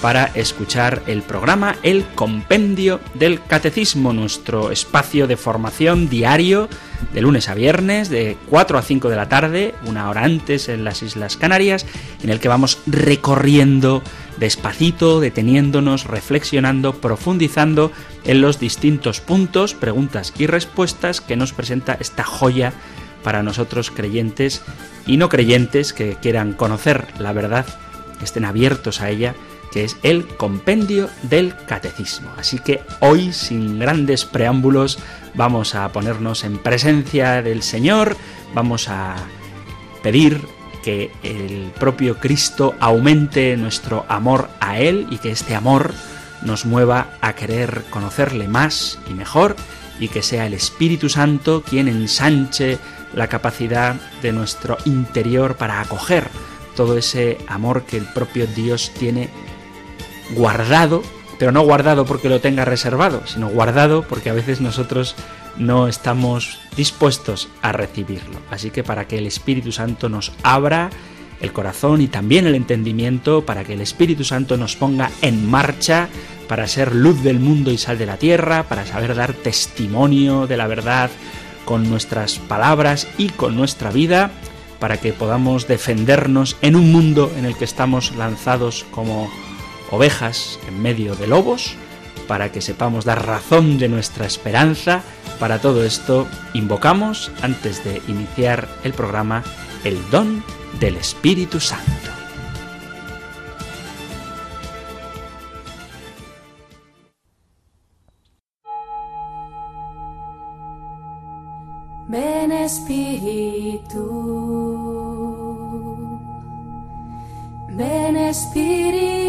para escuchar el programa El Compendio del Catecismo, nuestro espacio de formación diario de lunes a viernes de 4 a 5 de la tarde, una hora antes en las Islas Canarias, en el que vamos recorriendo despacito, deteniéndonos, reflexionando, profundizando en los distintos puntos, preguntas y respuestas que nos presenta esta joya para nosotros creyentes y no creyentes que quieran conocer la verdad, que estén abiertos a ella, que es el compendio del catecismo. Así que hoy, sin grandes preámbulos, vamos a ponernos en presencia del Señor, vamos a pedir que el propio Cristo aumente nuestro amor a Él y que este amor nos mueva a querer conocerle más y mejor y que sea el Espíritu Santo quien ensanche la capacidad de nuestro interior para acoger todo ese amor que el propio Dios tiene guardado, pero no guardado porque lo tenga reservado, sino guardado porque a veces nosotros no estamos dispuestos a recibirlo. Así que para que el Espíritu Santo nos abra el corazón y también el entendimiento, para que el Espíritu Santo nos ponga en marcha, para ser luz del mundo y sal de la tierra, para saber dar testimonio de la verdad con nuestras palabras y con nuestra vida, para que podamos defendernos en un mundo en el que estamos lanzados como ovejas en medio de lobos, para que sepamos dar razón de nuestra esperanza. Para todo esto invocamos, antes de iniciar el programa, el don del Espíritu Santo. Ven Espíritu, ven Espíritu.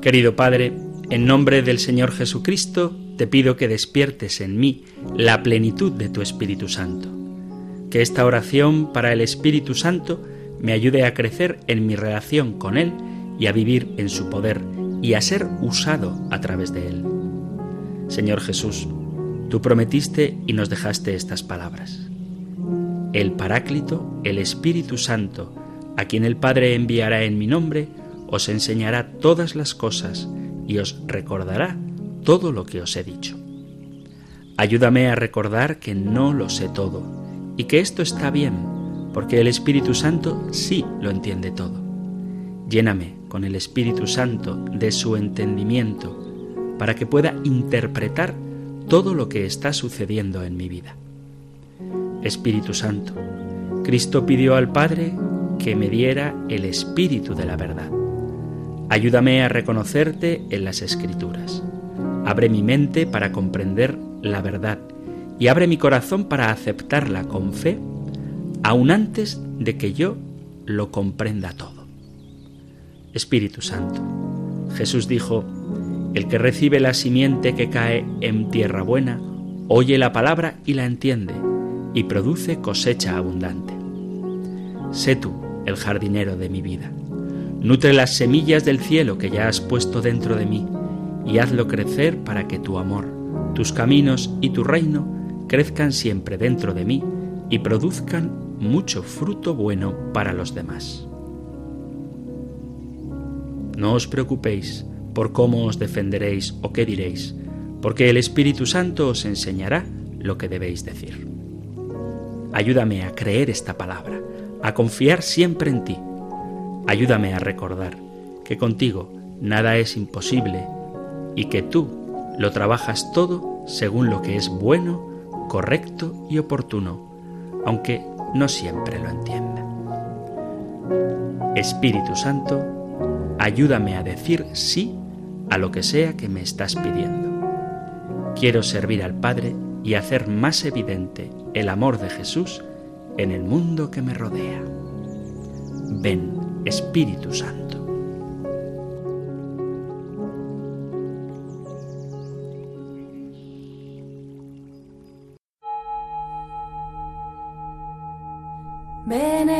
Querido Padre, en nombre del Señor Jesucristo, te pido que despiertes en mí la plenitud de tu Espíritu Santo. Que esta oración para el Espíritu Santo me ayude a crecer en mi relación con Él y a vivir en su poder y a ser usado a través de Él. Señor Jesús, tú prometiste y nos dejaste estas palabras. El Paráclito, el Espíritu Santo, a quien el Padre enviará en mi nombre, os enseñará todas las cosas y os recordará todo lo que os he dicho. Ayúdame a recordar que no lo sé todo y que esto está bien, porque el Espíritu Santo sí lo entiende todo. Lléname con el Espíritu Santo de su entendimiento para que pueda interpretar todo lo que está sucediendo en mi vida. Espíritu Santo, Cristo pidió al Padre que me diera el Espíritu de la verdad. Ayúdame a reconocerte en las escrituras. Abre mi mente para comprender la verdad y abre mi corazón para aceptarla con fe, aun antes de que yo lo comprenda todo. Espíritu Santo, Jesús dijo, el que recibe la simiente que cae en tierra buena, oye la palabra y la entiende, y produce cosecha abundante. Sé tú el jardinero de mi vida. Nutre las semillas del cielo que ya has puesto dentro de mí y hazlo crecer para que tu amor, tus caminos y tu reino crezcan siempre dentro de mí y produzcan mucho fruto bueno para los demás. No os preocupéis por cómo os defenderéis o qué diréis, porque el Espíritu Santo os enseñará lo que debéis decir. Ayúdame a creer esta palabra, a confiar siempre en ti. Ayúdame a recordar que contigo nada es imposible y que tú lo trabajas todo según lo que es bueno, correcto y oportuno, aunque no siempre lo entienda. Espíritu Santo, ayúdame a decir sí a lo que sea que me estás pidiendo. Quiero servir al Padre y hacer más evidente el amor de Jesús en el mundo que me rodea. Ven, Espíritu Santo.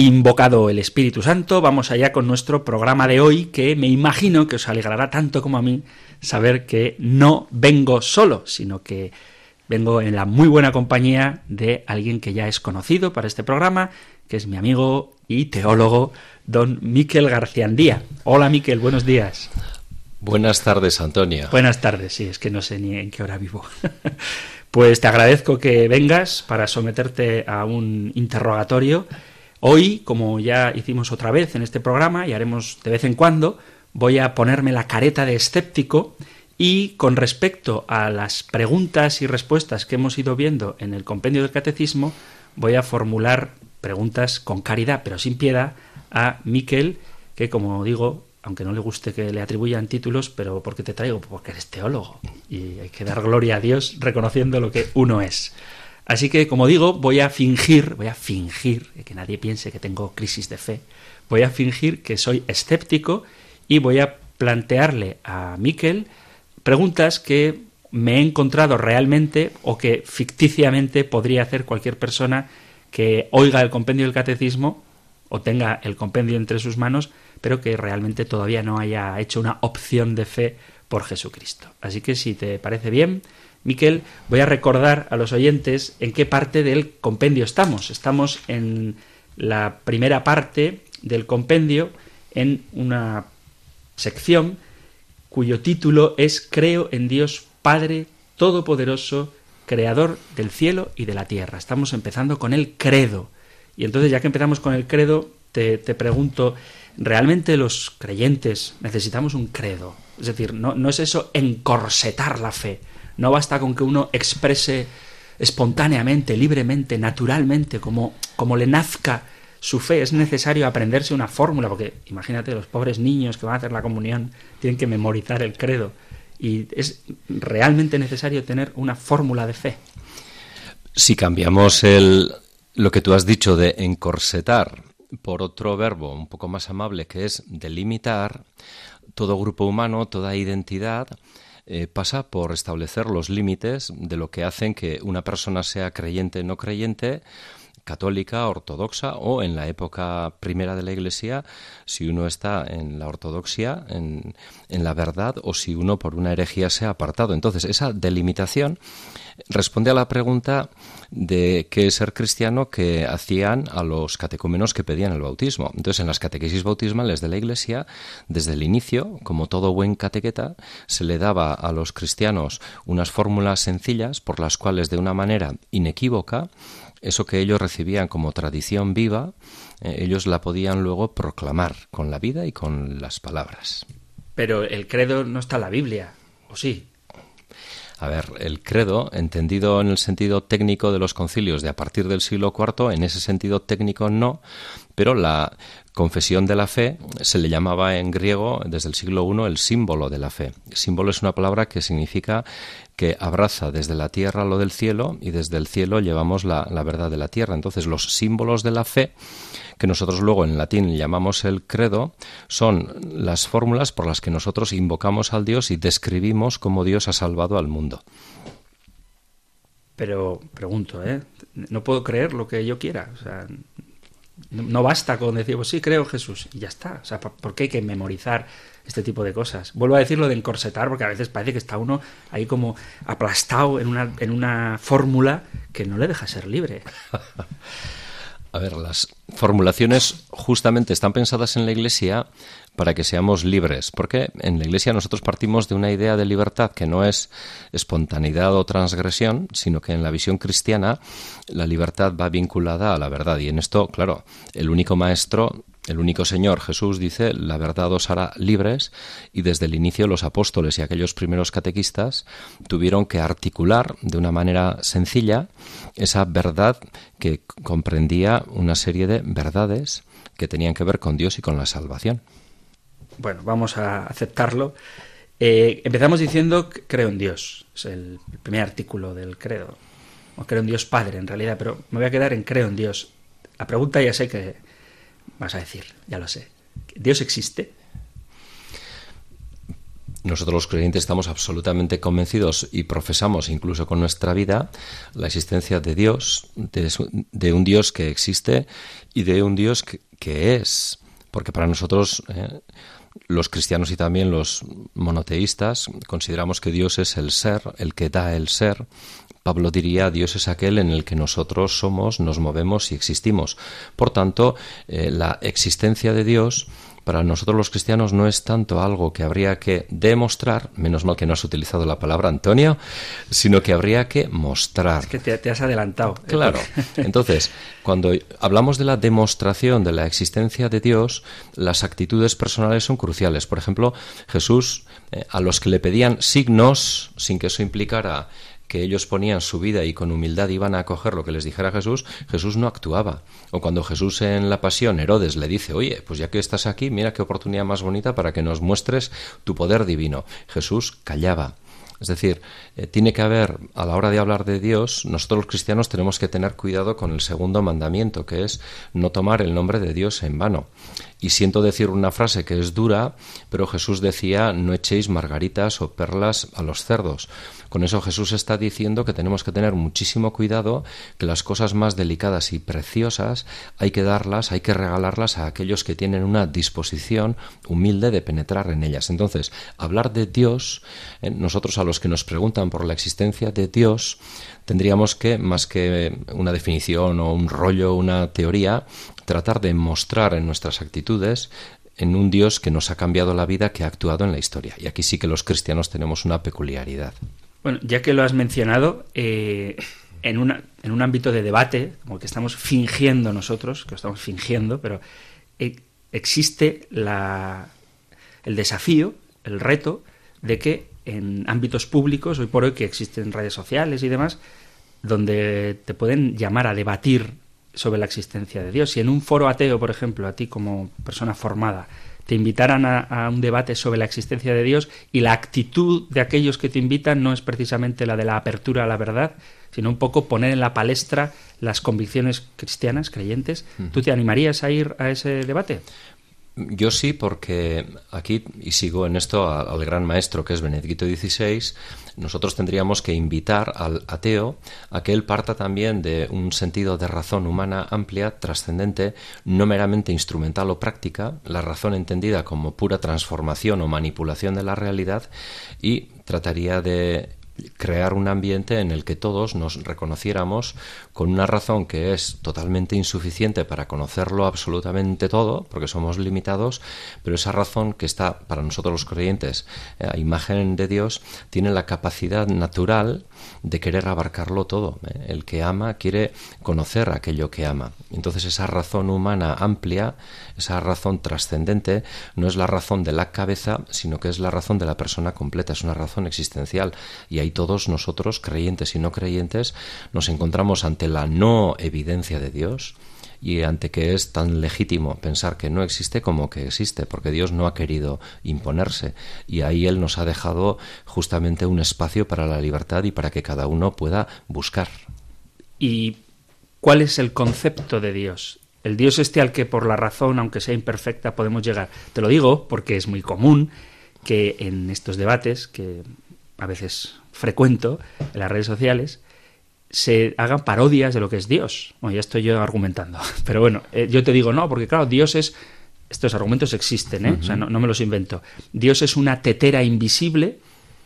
Invocado el Espíritu Santo, vamos allá con nuestro programa de hoy, que me imagino que os alegrará tanto como a mí saber que no vengo solo, sino que vengo en la muy buena compañía de alguien que ya es conocido para este programa, que es mi amigo y teólogo, don Miquel Garciandía. Hola Miquel, buenos días. Buenas tardes, Antonio. Buenas tardes, sí, es que no sé ni en qué hora vivo. pues te agradezco que vengas para someterte a un interrogatorio Hoy, como ya hicimos otra vez en este programa y haremos de vez en cuando, voy a ponerme la careta de escéptico y con respecto a las preguntas y respuestas que hemos ido viendo en el compendio del catecismo, voy a formular preguntas con caridad, pero sin piedad, a Miquel, que como digo, aunque no le guste que le atribuyan títulos, pero ¿por qué te traigo? Porque eres teólogo y hay que dar gloria a Dios reconociendo lo que uno es. Así que, como digo, voy a fingir, voy a fingir, que nadie piense que tengo crisis de fe, voy a fingir que soy escéptico y voy a plantearle a Miquel preguntas que me he encontrado realmente o que ficticiamente podría hacer cualquier persona que oiga el compendio del catecismo o tenga el compendio entre sus manos, pero que realmente todavía no haya hecho una opción de fe por Jesucristo. Así que si te parece bien, Miquel, voy a recordar a los oyentes en qué parte del compendio estamos. Estamos en la primera parte del compendio, en una sección cuyo título es Creo en Dios Padre Todopoderoso, Creador del cielo y de la tierra. Estamos empezando con el credo. Y entonces, ya que empezamos con el credo, te, te pregunto, ¿realmente los creyentes necesitamos un credo? Es decir, no, no es eso encorsetar la fe, no basta con que uno exprese espontáneamente, libremente, naturalmente, como, como le nazca su fe. Es necesario aprenderse una fórmula, porque imagínate, los pobres niños que van a hacer la comunión tienen que memorizar el credo. Y es realmente necesario tener una fórmula de fe. Si cambiamos el, lo que tú has dicho de encorsetar por otro verbo un poco más amable que es delimitar, todo grupo humano, toda identidad, eh, pasa por establecer los límites de lo que hacen que una persona sea creyente o no creyente, católica, ortodoxa o en la época primera de la Iglesia, si uno está en la ortodoxia, en, en la verdad, o si uno por una herejía se ha apartado. Entonces, esa delimitación responde a la pregunta de qué ser cristiano que hacían a los catecúmenos que pedían el bautismo. Entonces, en las catequesis bautismales de la Iglesia, desde el inicio, como todo buen catequeta, se le daba a los cristianos unas fórmulas sencillas por las cuales, de una manera inequívoca, eso que ellos recibían como tradición viva, eh, ellos la podían luego proclamar con la vida y con las palabras. Pero el credo no está en la Biblia, ¿o sí? A ver, el credo, entendido en el sentido técnico de los concilios de a partir del siglo IV, en ese sentido técnico no, pero la confesión de la fe se le llamaba en griego desde el siglo I el símbolo de la fe. Símbolo es una palabra que significa que abraza desde la tierra lo del cielo y desde el cielo llevamos la, la verdad de la tierra. Entonces los símbolos de la fe que nosotros luego en latín llamamos el credo, son las fórmulas por las que nosotros invocamos al Dios y describimos cómo Dios ha salvado al mundo. Pero pregunto, ¿eh? No puedo creer lo que yo quiera. O sea, no basta con decir, pues sí, creo Jesús y ya está. O sea, ¿por qué hay que memorizar este tipo de cosas? Vuelvo a decir lo de encorsetar, porque a veces parece que está uno ahí como aplastado en una, en una fórmula que no le deja ser libre. A ver, las formulaciones justamente están pensadas en la Iglesia para que seamos libres, porque en la Iglesia nosotros partimos de una idea de libertad que no es espontaneidad o transgresión, sino que en la visión cristiana la libertad va vinculada a la verdad. Y en esto, claro, el único maestro el único Señor Jesús dice, la verdad os hará libres, y desde el inicio los apóstoles y aquellos primeros catequistas tuvieron que articular de una manera sencilla esa verdad que comprendía una serie de verdades que tenían que ver con Dios y con la salvación. Bueno, vamos a aceptarlo. Eh, empezamos diciendo creo en Dios, es el primer artículo del credo. O creo en Dios Padre, en realidad, pero me voy a quedar en creo en Dios. La pregunta ya sé que vas a decir, ya lo sé. ¿Dios existe? Nosotros los creyentes estamos absolutamente convencidos y profesamos incluso con nuestra vida la existencia de Dios, de, un Dios que existe y de un Dios que, es. Porque para nosotros, eh, los cristianos y también los monoteístas, consideramos que Dios es el ser, el que da el ser, Pablo diría, Dios es aquel en el que nosotros somos, nos movemos y existimos. Por tanto, eh, la existencia de Dios para nosotros los cristianos no es tanto algo que habría que demostrar, menos mal que no has utilizado la palabra Antonio, sino que habría que mostrar. Es que te, has adelantado. Claro. Entonces, cuando hablamos de la demostración de la existencia de Dios, las actitudes personales son cruciales. Por ejemplo, Jesús, eh, a los que le pedían signos, sin que eso implicara que ellos ponían su vida y con humildad iban a acoger lo que les dijera Jesús, Jesús no actuaba. O cuando Jesús en la pasión, Herodes le dice, oye, pues ya que estás aquí, mira qué oportunidad más bonita para que nos muestres tu poder divino. Jesús callaba. Es decir, eh, tiene que haber, a la hora de hablar de Dios, nosotros los cristianos tenemos que tener cuidado con el segundo mandamiento, que es no tomar el nombre de Dios en vano. Y siento decir una frase que es dura, pero Jesús decía, no echéis margaritas o perlas a los cerdos. Con eso Jesús está diciendo que tenemos que tener muchísimo cuidado, que las cosas más delicadas y preciosas hay que darlas, hay que regalarlas a aquellos que tienen una disposición humilde de penetrar en ellas. Entonces, hablar de Dios, eh, nosotros a los que nos preguntan por la existencia de Dios, tendríamos que, más que una definición o un rollo, una teoría, tratar de mostrar en nuestras actitudes en un Dios que nos ha cambiado la vida, que ha actuado en la historia. Y aquí sí que los cristianos tenemos una peculiaridad. Bueno, ya que lo has mencionado, eh, en, una, en un ámbito de debate, como que estamos fingiendo nosotros, que lo estamos fingiendo, pero eh, existe la, el desafío, el reto de que en ámbitos públicos, hoy por hoy que existen redes sociales y demás, donde te pueden llamar a debatir sobre la existencia de Dios. Si en un foro ateo, por ejemplo, a ti como persona formada, te invitaran a, un debate sobre la existencia de Dios y la actitud de aquellos que te invitan no es precisamente la de la apertura a la verdad, sino un poco poner en la palestra las convicciones cristianas, creyentes. ¿Tú te animarías a ir a ese debate? Yo sí, porque aquí, y sigo en esto al, gran maestro que es Benedicto XVI, nosotros tendríamos que invitar al ateo a que él parta también de un sentido de razón humana amplia, trascendente, no meramente instrumental o práctica, la razón entendida como pura transformación o manipulación de la realidad, y trataría de crear un ambiente en el que todos nos reconociéramos con una razón que es totalmente insuficiente para conocerlo absolutamente todo, porque somos limitados, pero esa razón que está para nosotros los creyentes eh, a imagen de Dios tiene la capacidad natural de querer abarcarlo todo. ¿eh? El que ama quiere conocer aquello que ama. Entonces esa razón humana amplia, esa razón trascendente, no es la razón de la cabeza, sino que es la razón de la persona completa, es una razón existencial. Y ahí todos nosotros, creyentes y no creyentes, nos encontramos ante la no evidencia de Dios, y ante que es tan legítimo pensar que no existe como que existe, porque Dios no ha querido imponerse y ahí Él nos ha dejado justamente un espacio para la libertad y para que cada uno pueda buscar. ¿Y cuál es el concepto de Dios? El Dios este al que por la razón, aunque sea imperfecta, podemos llegar. Te lo digo porque es muy común que en estos debates, que a veces frecuento en las redes sociales, se hagan parodias de lo que es Dios. Bueno, ya estoy yo argumentando. Pero bueno, eh, yo te digo no, porque claro, Dios es... Estos argumentos existen, ¿eh? O sea, no, me los invento. Dios es una tetera invisible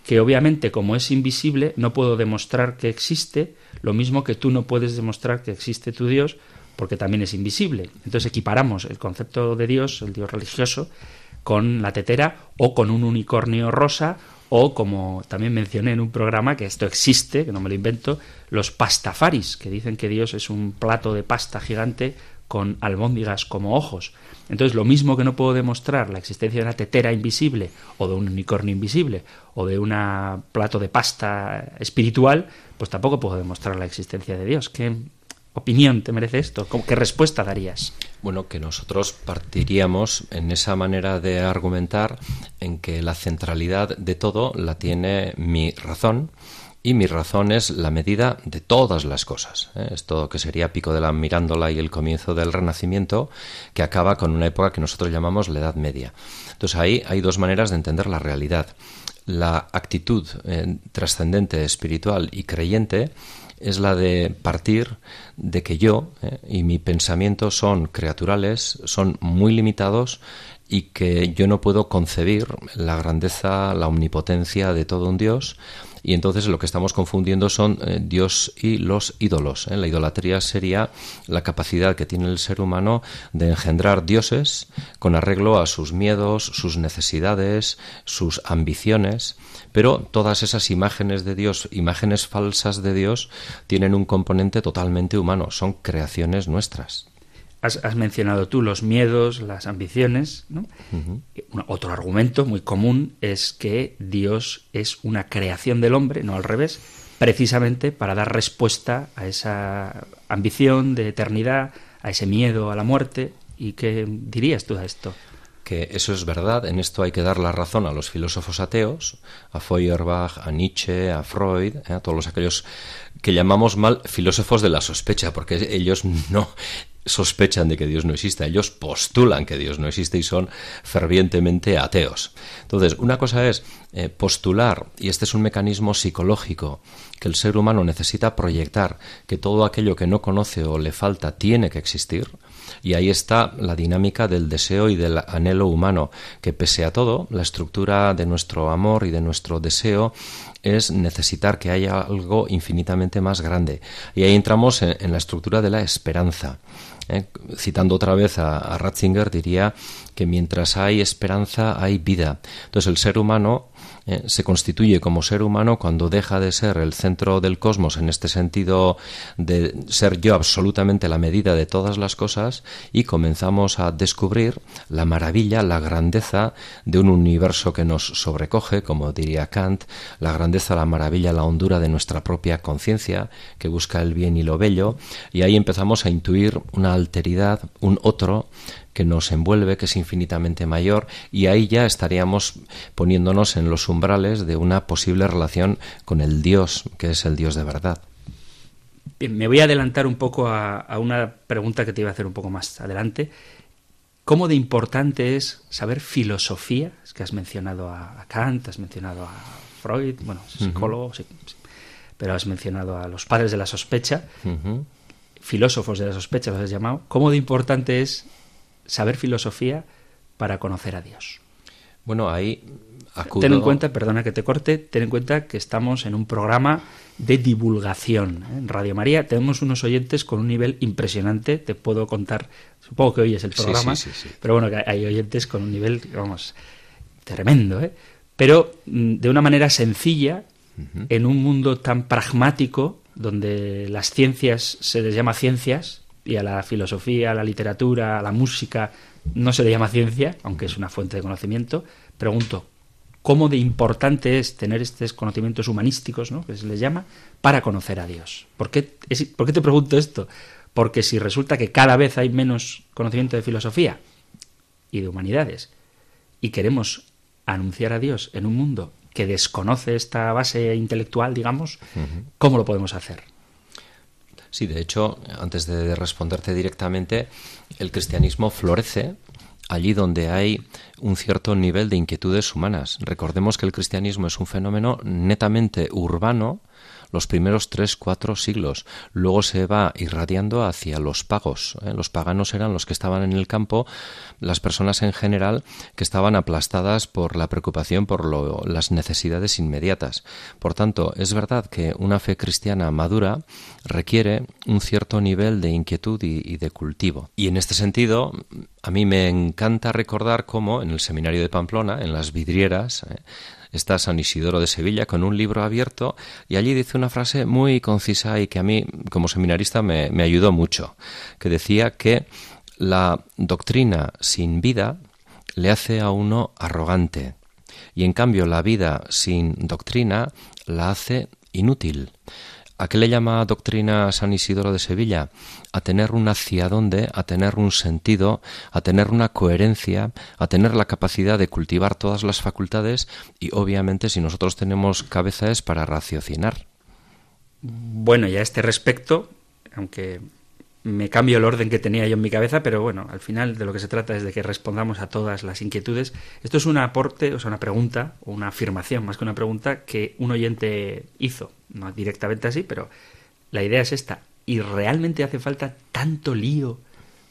que obviamente como es invisible no puedo demostrar que existe, lo mismo que tú no puedes demostrar que existe tu Dios, porque también es invisible. Entonces equiparamos el concepto de Dios, el Dios religioso, con la tetera o con un unicornio rosa o como también mencioné en un programa que esto existe, que no me lo invento, los pastafaris, que dicen que Dios es un plato de pasta gigante con albóndigas como ojos. Entonces, lo mismo que no puedo demostrar la existencia de una tetera invisible o de un unicornio invisible o de un plato de pasta espiritual, pues tampoco puedo demostrar la existencia de Dios. ¿Qué opinión te merece esto? ¿Qué respuesta darías? Bueno, que nosotros partiríamos en esa manera de argumentar en que la centralidad de todo la tiene mi razón y mi razón es la medida de todas las cosas. ¿eh? Esto que sería Pico de la Mirándola y el comienzo del Renacimiento, que acaba con una época que nosotros llamamos la Edad Media. Entonces ahí hay dos maneras de entender la realidad. La actitud eh, trascendente, espiritual y creyente es la de partir de que yo eh, y mi pensamiento son creaturales, son muy limitados y que yo no puedo concebir la grandeza, la omnipotencia de todo un Dios y entonces lo que estamos confundiendo son eh, Dios y los ídolos. ¿eh? La idolatría sería la capacidad que tiene el ser humano de engendrar dioses con arreglo a sus miedos, sus necesidades, sus ambiciones, pero todas esas imágenes de Dios, imágenes falsas de Dios, tienen un componente totalmente humano, son creaciones nuestras. Has, mencionado tú los miedos, las ambiciones. ¿no? Otro argumento muy común es que Dios es una creación del hombre, no al revés, precisamente para dar respuesta a esa ambición de eternidad, a ese miedo a la muerte. ¿Y qué dirías tú a esto? que eso es verdad, en esto hay que dar la razón a los filósofos ateos, a Feuerbach, a Nietzsche, a Freud, ¿eh? a todos aquellos que llamamos mal filósofos de la sospecha, porque ellos no sospechan de que Dios no existe, ellos postulan que Dios no existe y son fervientemente ateos. Entonces, una cosa es eh, postular, y este es un mecanismo psicológico, que el ser humano necesita proyectar que todo aquello que no conoce o le falta tiene que existir, y ahí está la dinámica del deseo y del anhelo humano, que pese a todo, la estructura de nuestro amor y de nuestro deseo es necesitar que haya algo infinitamente más grande. Y ahí entramos en la estructura de la esperanza. ¿eh? citando otra vez a, Ratzinger, diría que mientras hay esperanza hay vida. Entonces el ser humano eh, se constituye como ser humano cuando deja de ser el centro del cosmos en este sentido de ser yo absolutamente la medida de todas las cosas y comenzamos a descubrir la maravilla, la grandeza de un universo que nos sobrecoge, como diría Kant, la grandeza, la maravilla, la hondura de nuestra propia conciencia que busca el bien y lo bello. Y ahí empezamos a intuir una alteridad, un otro que nos envuelve, que es infinitamente mayor, y ahí ya estaríamos poniéndonos en los umbrales de una posible relación con el Dios, que es el Dios de verdad. me voy a adelantar un poco a, una pregunta que te iba a hacer un poco más adelante. ¿Cómo de importante es saber filosofía? Es que has mencionado a, Kant, has mencionado a Freud, bueno, psicólogo, pero has mencionado a los padres de la sospecha, filósofos de la sospecha los has llamado. ¿Cómo de importante es saber filosofía para conocer a Dios. Bueno, ahí acudo... Ten en cuenta, perdona que te corte, ten en cuenta que estamos en un programa de divulgación. ¿eh? En Radio María tenemos unos oyentes con un nivel impresionante, te puedo contar, supongo que hoy es el programa, pero bueno, que hay oyentes con un nivel, vamos, tremendo, ¿eh? Pero mm, de una manera sencilla, en un mundo tan pragmático, donde las ciencias se les llama ciencias, y a la filosofía, a la literatura, a la música, no se le llama ciencia, aunque es una fuente de conocimiento, pregunto, ¿cómo de importante es tener estos conocimientos humanísticos, ¿no? que se les llama, para conocer a Dios? ¿Por qué, ¿Por qué te pregunto esto? Porque si resulta que cada vez hay menos conocimiento de filosofía y de humanidades, y queremos anunciar a Dios en un mundo que desconoce esta base intelectual, digamos, ¿cómo lo podemos hacer? Sí, de hecho, antes de responderte directamente, el cristianismo florece allí donde hay un cierto nivel de inquietudes humanas. Recordemos que el cristianismo es un fenómeno netamente urbano, los primeros tres, cuatro siglos. Luego se va irradiando hacia los pagos. ¿eh? Los paganos eran los que estaban en el campo, las personas en general que estaban aplastadas por la preocupación por lo, las necesidades inmediatas. Por tanto, es verdad que una fe cristiana madura requiere un cierto nivel de inquietud y, de cultivo. Y en este sentido, a mí me encanta recordar cómo en el seminario de Pamplona, en las vidrieras, ¿eh? Está San Isidoro de Sevilla con un libro abierto y allí dice una frase muy concisa y que a mí como seminarista me, ayudó mucho, que decía que la doctrina sin vida le hace a uno arrogante y en cambio la vida sin doctrina la hace inútil. ¿A qué le llama doctrina San Isidoro de Sevilla? A tener un hacia dónde, a tener un sentido, a tener una coherencia, a tener la capacidad de cultivar todas las facultades y obviamente si nosotros tenemos cabeza es para raciocinar. Bueno, y a este respecto, aunque me cambio el orden que tenía yo en mi cabeza, pero bueno, al final de lo que se trata es de que respondamos a todas las inquietudes. Esto es un aporte, o sea, una pregunta, o una afirmación, más que una pregunta, que un oyente hizo. No directamente así, pero la idea es esta. ¿Y realmente hace falta tanto lío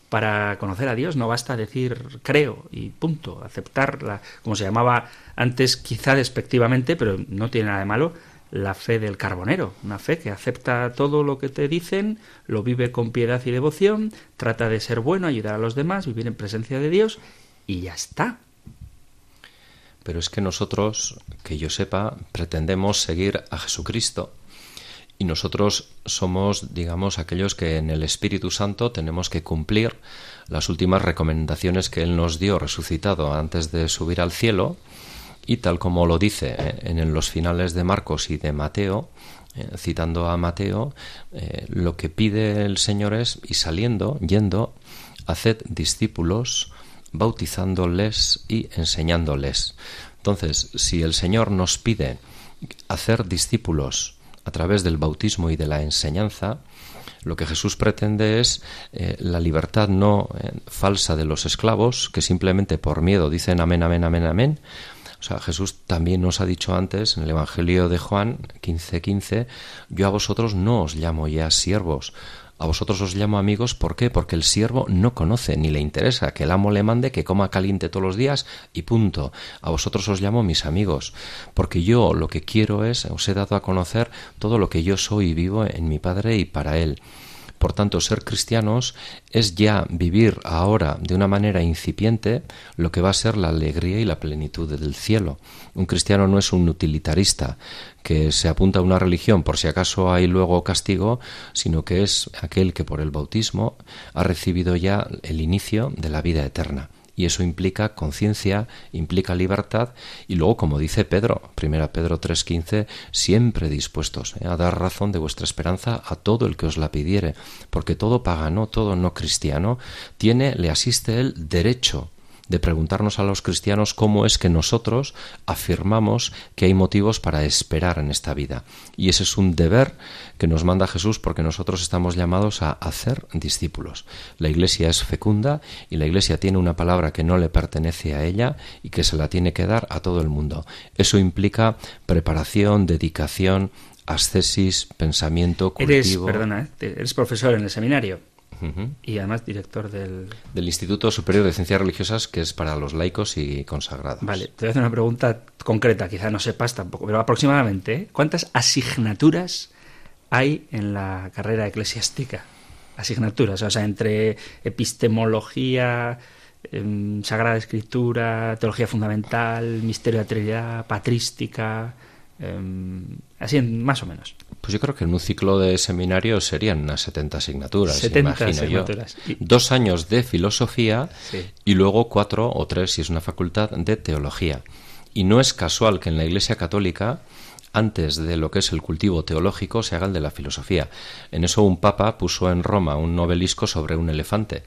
para conocer a Dios? No basta decir creo y punto, aceptarla, como se llamaba antes, quizá despectivamente, pero no tiene nada de malo la fe del carbonero, una fe que acepta todo lo que te dicen, lo vive con piedad y devoción, trata de ser bueno, ayudar a los demás, vivir en presencia de Dios y ya está. Pero es que nosotros, que yo sepa, pretendemos seguir a Jesucristo. Y nosotros somos, digamos, aquellos que en el Espíritu Santo tenemos que cumplir las últimas recomendaciones que Él nos dio resucitado antes de subir al cielo, y tal como lo dice eh, en los finales de Marcos y de Mateo, eh, citando a Mateo, eh, lo que pide el Señor es, y saliendo, yendo, haced discípulos, bautizándoles y enseñándoles. Entonces, si el Señor nos pide hacer discípulos a través del bautismo y de la enseñanza, lo que Jesús pretende es la libertad no falsa de los esclavos, que simplemente por miedo dicen amén, amén, amén, amén, o sea, Jesús también nos ha dicho antes en el Evangelio de Juan 15:15, 15, yo a vosotros no os llamo ya siervos, a vosotros os llamo amigos, ¿por qué? Porque el siervo no conoce ni le interesa que el amo le mande que coma caliente todos los días y punto. A vosotros os llamo mis amigos, porque yo lo que quiero es, os he dado a conocer todo lo que yo soy y vivo en mi Padre y para Él. Por tanto, ser cristianos es ya vivir ahora de una manera incipiente lo que va a ser la alegría y la plenitud del cielo. Un cristiano no es un utilitarista que se apunta a una religión por si acaso hay luego castigo, sino que es aquel que por el bautismo ha recibido ya el inicio de la vida eterna y eso implica conciencia, implica libertad y luego, como dice Pedro, primera Pedro 3:15, siempre dispuestos ¿eh? a dar razón de vuestra esperanza a todo el que os la pidiere, porque todo pagano, todo no cristiano, tiene, le asiste el derecho de preguntarnos a los cristianos cómo es que nosotros afirmamos que hay motivos para esperar en esta vida. Y ese es un deber que nos manda Jesús porque nosotros estamos llamados a hacer discípulos. La Iglesia es fecunda y la Iglesia tiene una palabra que no le pertenece a ella y que se la tiene que dar a todo el mundo. Eso implica preparación, dedicación, ascesis, pensamiento, cultivo. Eres, perdona, ¿eh? eres profesor en el seminario y además director del... Del Instituto Superior de Ciencias Religiosas, que es para los laicos y consagrados. Vale, te voy a hacer una pregunta concreta, quizá no sepas tampoco, pero aproximadamente, ¿eh? ¿cuántas asignaturas hay en la carrera eclesiástica? Asignaturas, o sea, entre epistemología, em, Sagrada Escritura, teología fundamental, misterio de la Trinidad, patrística, em, así más o menos. Pues yo creo que en un ciclo de seminario serían unas 70 asignaturas, 70 asignaturas. Dos años de filosofía y luego cuatro o tres, si es una facultad, de teología. Y no es casual que en la Iglesia Católica antes de lo que es el cultivo teológico se haga el de la filosofía. En eso un papa puso en Roma un novelisco sobre un elefante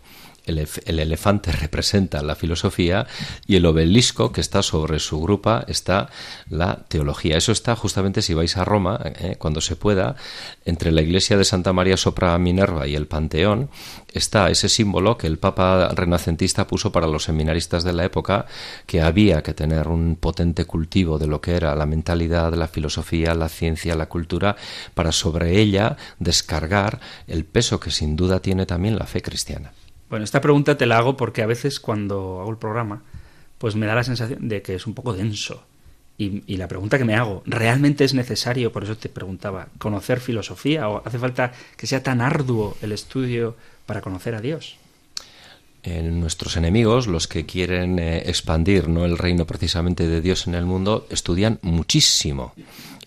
el, ef- el elefante representa la filosofía y el obelisco que está sobre su grupa está la teología. Eso está justamente si vais a Roma, eh, cuando se pueda, entre la iglesia de Santa María Sopra Minerva y el Panteón, está ese símbolo que el Papa renacentista puso para los seminaristas de la época, que había que tener un potente cultivo de lo que era la mentalidad, la filosofía, la ciencia, la cultura, para sobre ella descargar el peso que sin duda tiene también la fe cristiana. Bueno, esta pregunta te la hago porque a veces cuando hago el programa, pues me da la sensación de que es un poco denso. Y, la pregunta que me hago, ¿realmente es necesario, por eso te preguntaba, conocer filosofía o hace falta que sea tan arduo el estudio para conocer a Dios? En nuestros enemigos, los que quieren eh, expandir no el reino precisamente de Dios en el mundo, estudian muchísimo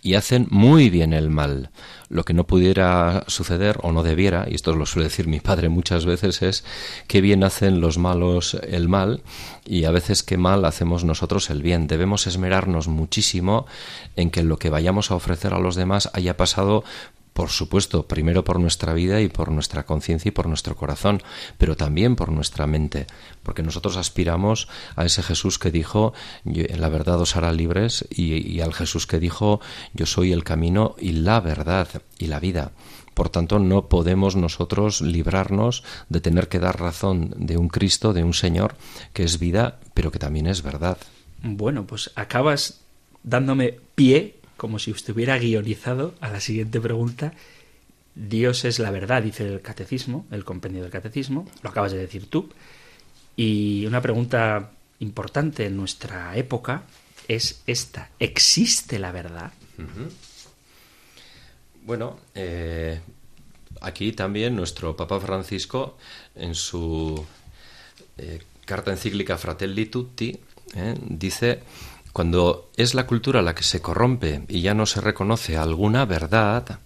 y hacen muy bien el mal. Lo que no pudiera suceder o no debiera, y esto lo suele decir mi padre muchas veces, es que bien hacen los malos el mal y a veces que mal hacemos nosotros el bien. Debemos esmerarnos muchísimo en que lo que vayamos a ofrecer a los demás haya pasado por supuesto, primero por nuestra vida y por nuestra conciencia y por nuestro corazón, pero también por nuestra mente, porque nosotros aspiramos a ese Jesús que dijo, "Yo- la verdad os hará libres, y, y al Jesús que dijo, yo soy el camino y la verdad y la vida. Por tanto, no podemos nosotros librarnos de tener que dar razón de un Cristo, de un Señor, que es vida, pero que también es verdad. Bueno, pues acabas dándome pie, como si estuviera guionizado, a la siguiente pregunta. Dios es la verdad, dice el catecismo, el compendio del catecismo, lo acabas de decir tú. Y una pregunta importante en nuestra época es esta. ¿Existe la verdad? Bueno, eh, aquí también nuestro Papa Francisco, en su eh, carta encíclica Fratelli Tutti, eh, dice, cuando es la cultura la que se corrompe y ya no se reconoce alguna verdad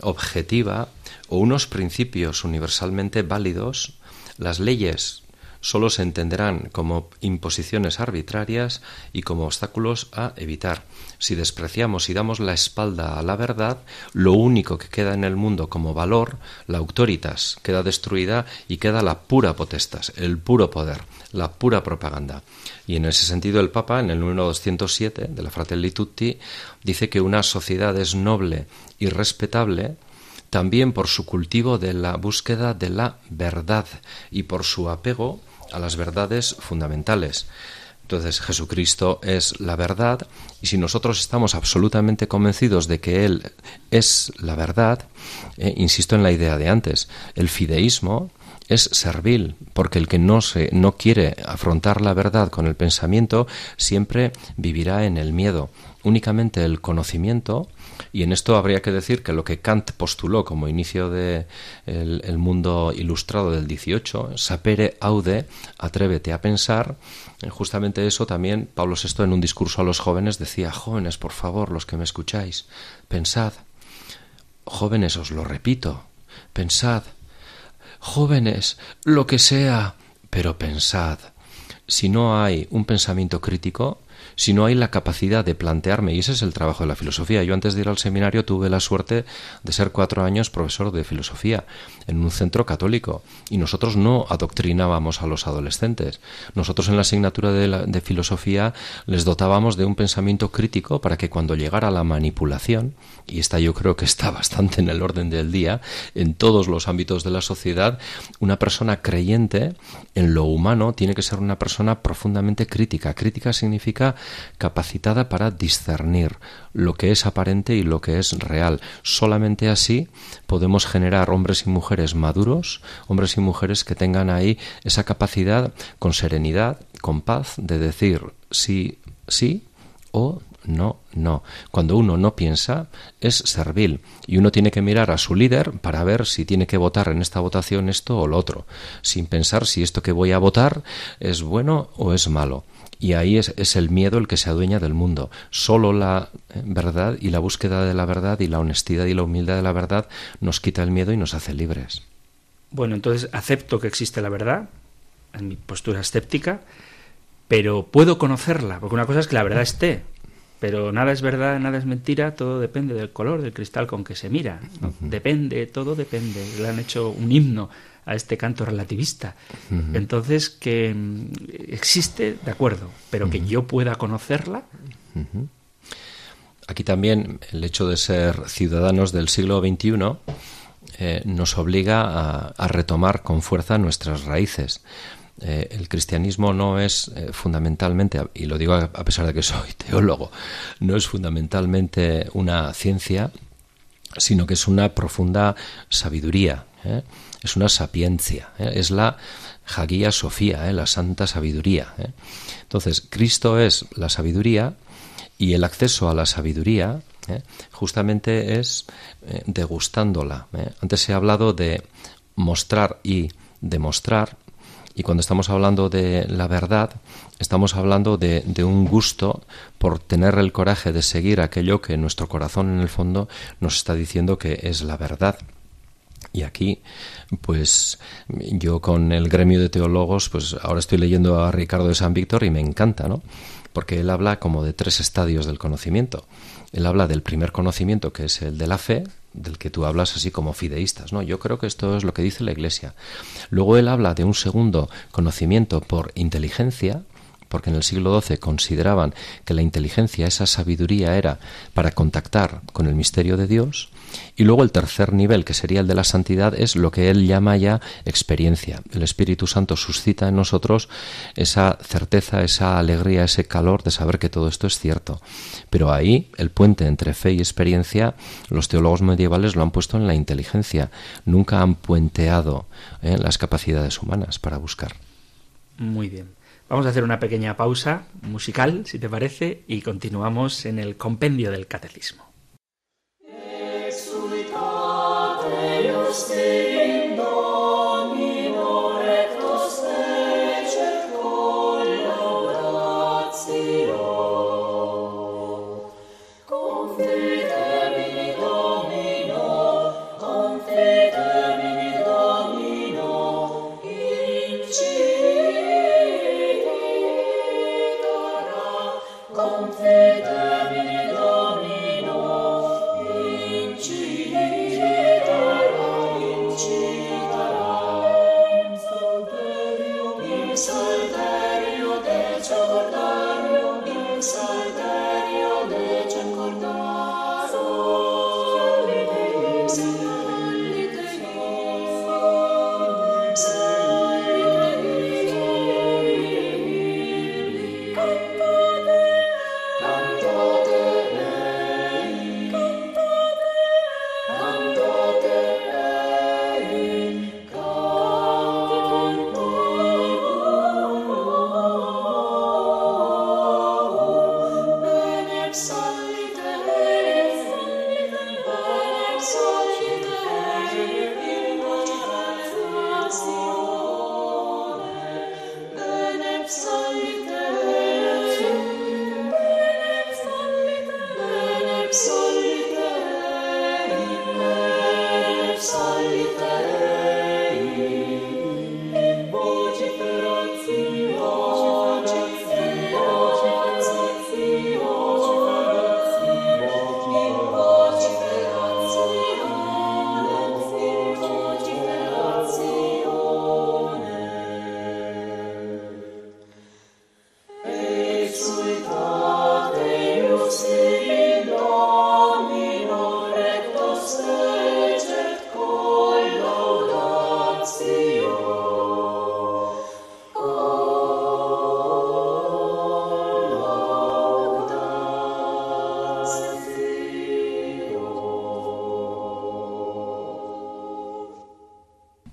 objetiva o unos principios universalmente válidos, las leyes solo se entenderán como imposiciones arbitrarias y como obstáculos a evitar. Si despreciamos y damos la espalda a la verdad, lo único que queda en el mundo como valor, la autoritas, queda destruida y queda la pura potestas, el puro poder, la pura propaganda. Y en ese sentido el Papa, en el número 207 de la Fratelli Tutti, dice que una sociedad es noble y respetable también por su cultivo de la búsqueda de la verdad y por su apego a las verdades fundamentales. Entonces Jesucristo es la verdad y si nosotros estamos absolutamente convencidos de que Él es la verdad, eh, insisto en la idea de antes, el fideísmo es servil, porque el que no se no quiere afrontar la verdad con el pensamiento siempre vivirá en el miedo. Únicamente el conocimiento y en esto habría que decir que lo que Kant postuló como inicio de el, el mundo ilustrado del 18, sapere aude, atrévete a pensar, eh, justamente eso también Pablo VI en un discurso a los jóvenes decía, jóvenes, por favor, los que me escucháis, pensad, jóvenes, os lo repito, pensad, jóvenes, lo que sea, pero pensad, si no hay un pensamiento crítico, si no hay la capacidad de plantearme, y ese es el trabajo de la filosofía. Yo antes de ir al seminario tuve la suerte de ser cuatro años profesor de filosofía en un centro católico y nosotros no adoctrinábamos a los adolescentes. Nosotros en la asignatura de, la, de filosofía les dotábamos de un pensamiento crítico para que cuando llegara la manipulación, y esta yo creo que está bastante en el orden del día, en todos los ámbitos de la sociedad, una persona creyente en lo humano tiene que ser una persona profundamente crítica. Crítica significa capacitada para discernir lo que es aparente y lo que es real. Solamente así podemos generar hombres y mujeres maduros, hombres y mujeres que tengan ahí esa capacidad con serenidad, con paz, de decir sí, sí o no, no. Cuando uno no piensa, es servil. Y uno tiene que mirar a su líder para ver si tiene que votar en esta votación esto o lo otro, sin pensar si esto que voy a votar es bueno o es malo. Y ahí es, el miedo el que se adueña del mundo. Solo la verdad y la búsqueda de la verdad y la honestidad y la humildad de la verdad nos quita el miedo y nos hace libres. Bueno, entonces acepto que existe la verdad, en mi postura escéptica, pero puedo conocerla, porque una cosa es que la verdad esté, pero nada es verdad, nada es mentira, todo depende del color del cristal con que se mira. ¿no? Uh -huh. Depende, todo depende. Le han hecho un himno a este canto relativista. Entonces, que mm, existe, de acuerdo, pero que yo pueda conocerla. Aquí también el hecho de ser ciudadanos del siglo XXI eh, nos obliga a, retomar con fuerza nuestras raíces. Eh, el cristianismo no es eh, fundamentalmente, y lo digo a, pesar de que soy teólogo, no es fundamentalmente una ciencia, sino que es una profunda sabiduría, es una sapiencia, es la Hagia Sofía, la santa sabiduría. Entonces, Cristo es la sabiduría y el acceso a la sabiduría ¿eh? justamente es eh, degustándola. ¿eh? Antes ha hablado de mostrar y demostrar, y cuando estamos hablando de la verdad, estamos hablando de, un gusto por tener el coraje de seguir aquello que nuestro corazón en el fondo nos está diciendo que es la verdad. Y aquí, pues yo con el gremio de teólogos, pues ahora estoy leyendo a Ricardo de San Víctor y me encanta, ¿no? Porque él habla como de tres estadios del conocimiento. Él habla del primer conocimiento, que es el de la fe, del que tú hablas así como fideístas, ¿no? Yo creo que esto es lo que dice la Iglesia. Luego él habla de un segundo conocimiento por inteligencia, porque en el siglo XII consideraban que la inteligencia, esa sabiduría era para contactar con el misterio de Dios, y luego el tercer nivel, que sería el de la santidad, es lo que él llama ya experiencia. El Espíritu Santo suscita en nosotros esa certeza, esa alegría, ese calor de saber que todo esto es cierto. Pero ahí el puente entre fe y experiencia, los teólogos medievales lo han puesto en la inteligencia. Nunca han puenteado ¿eh? las capacidades humanas para buscar. Muy bien. Vamos a hacer una pequeña pausa musical, si te parece, y continuamos en el compendio del catecismo.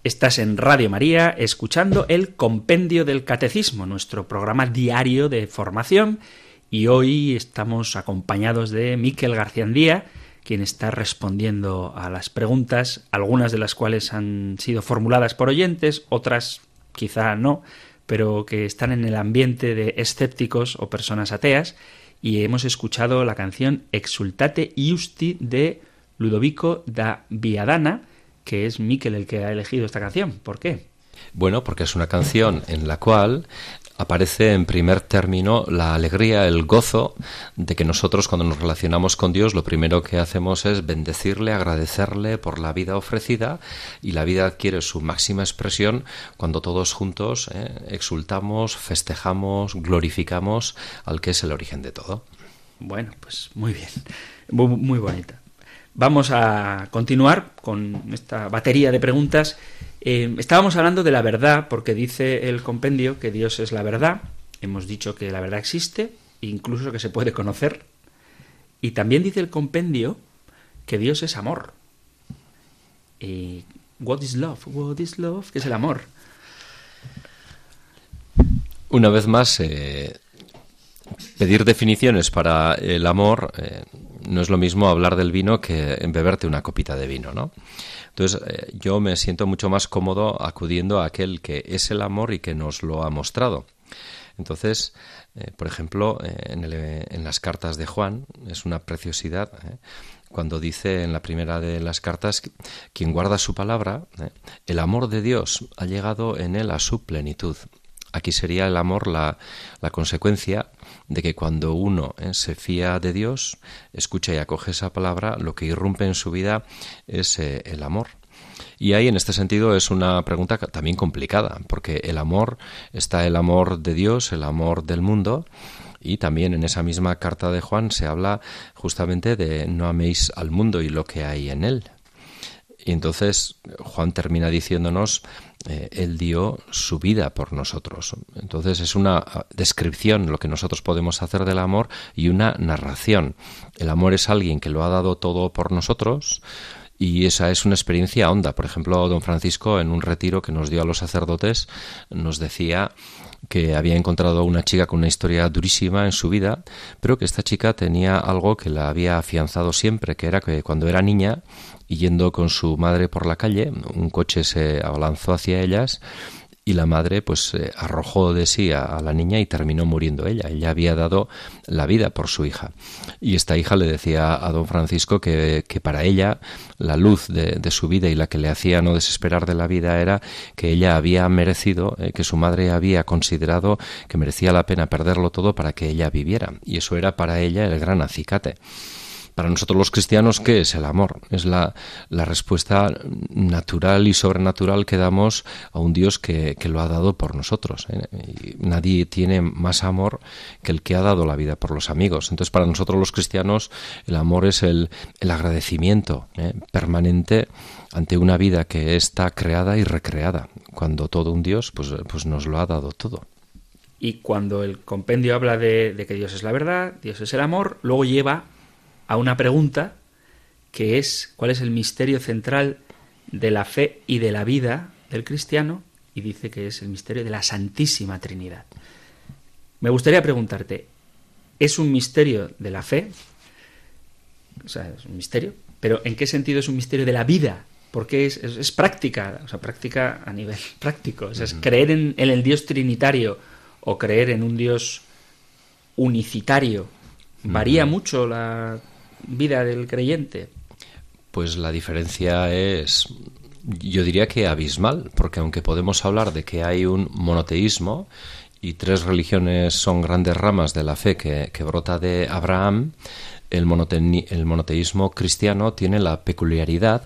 Estás en Radio María escuchando el Compendio del Catecismo, nuestro programa diario de formación, y hoy estamos acompañados de Miquel García quien está respondiendo a las preguntas, algunas de las cuales han sido formuladas por oyentes, otras quizá no, pero que están en el ambiente de escépticos o personas ateas, y hemos escuchado la canción Exultate Iusti de Ludovico da Viadana, que es Miquel el que ha elegido esta canción. ¿Por qué? Bueno, porque es una canción en la cual aparece en primer término la alegría, el gozo de que nosotros cuando nos relacionamos con Dios lo primero que hacemos es bendecirle, agradecerle por la vida ofrecida y la vida adquiere su máxima expresión cuando todos juntos eh, exultamos, festejamos, glorificamos al que es el origen de todo. Bueno, pues muy bien, muy, muy bonita. Vamos a continuar con esta batería de preguntas eh, estábamos hablando de la verdad, porque dice el compendio que Dios es la verdad. Hemos dicho que la verdad existe, incluso que se puede conocer. Y también dice el compendio que Dios es amor. what is love? What is love? ¿Qué es el amor? Una vez más, eh, pedir definiciones para el amor eh, no es lo mismo hablar del vino que en beberte una copita de vino, ¿no? Entonces, eh, yo me siento mucho más cómodo acudiendo a aquel que es el amor y que nos lo ha mostrado. Entonces, eh, por ejemplo, eh, en, las cartas de Juan, es una preciosidad, cuando dice en la primera de las cartas, quien guarda su palabra, el amor de Dios ha llegado en él a su plenitud. Aquí sería el amor la consecuencia de que cuando uno eh, se fía de Dios, escucha y acoge esa palabra, lo que irrumpe en su vida es eh, el amor. Y ahí en este sentido es una pregunta también complicada, porque el amor está el amor de Dios, el amor del mundo, y también en esa misma carta de Juan se habla justamente de no améis al mundo y lo que hay en él. Y entonces Juan termina diciéndonos eh, él dio su vida por nosotros. Entonces es una descripción lo que nosotros podemos hacer del amor y una narración. El amor es alguien que lo ha dado todo por nosotros y esa es una experiencia honda. Por ejemplo, don Francisco en un retiro que nos dio a los sacerdotes nos decía que había encontrado una chica con una historia durísima en su vida, pero que esta chica tenía algo que la había afianzado siempre, que era que cuando era niña yendo con su madre por la calle, un coche se abalanzó hacia ellas y la madre pues eh, arrojó de sí a, la niña y terminó muriendo ella. Ella había dado la vida por su hija. Y esta hija le decía a don Francisco que, que para ella la luz de, de, su vida y la que le hacía no desesperar de la vida era que ella había merecido, eh, que su madre había considerado que merecía la pena perderlo todo para que ella viviera. Y eso era para ella el gran acicate. Para nosotros los cristianos, ¿qué es el amor? Es la, respuesta natural y sobrenatural que damos a un Dios que, lo ha dado por nosotros. ¿eh? nadie tiene más amor que el que ha dado la vida por los amigos. Entonces, para nosotros los cristianos, el amor es el, agradecimiento ¿eh? permanente ante una vida que está creada y recreada, cuando todo un Dios pues, pues nos lo ha dado todo. Y cuando el compendio habla de, de, que Dios es la verdad, Dios es el amor, luego lleva a una pregunta que es cuál es el misterio central de la fe y de la vida del cristiano y dice que es el misterio de la Santísima Trinidad. Me gustaría preguntarte, ¿es un misterio de la fe? O sea, es un misterio, pero ¿en qué sentido es un misterio de la vida? Porque es, es, práctica, o sea, práctica a nivel práctico. O sea, es creer en, en, el Dios trinitario o creer en un Dios unicitario. Varía mucho la vida del creyente? Pues la diferencia es, yo diría que abismal, porque aunque podemos hablar de que hay un monoteísmo y tres religiones son grandes ramas de la fe que, brota de Abraham, el, el, monoteísmo cristiano tiene la peculiaridad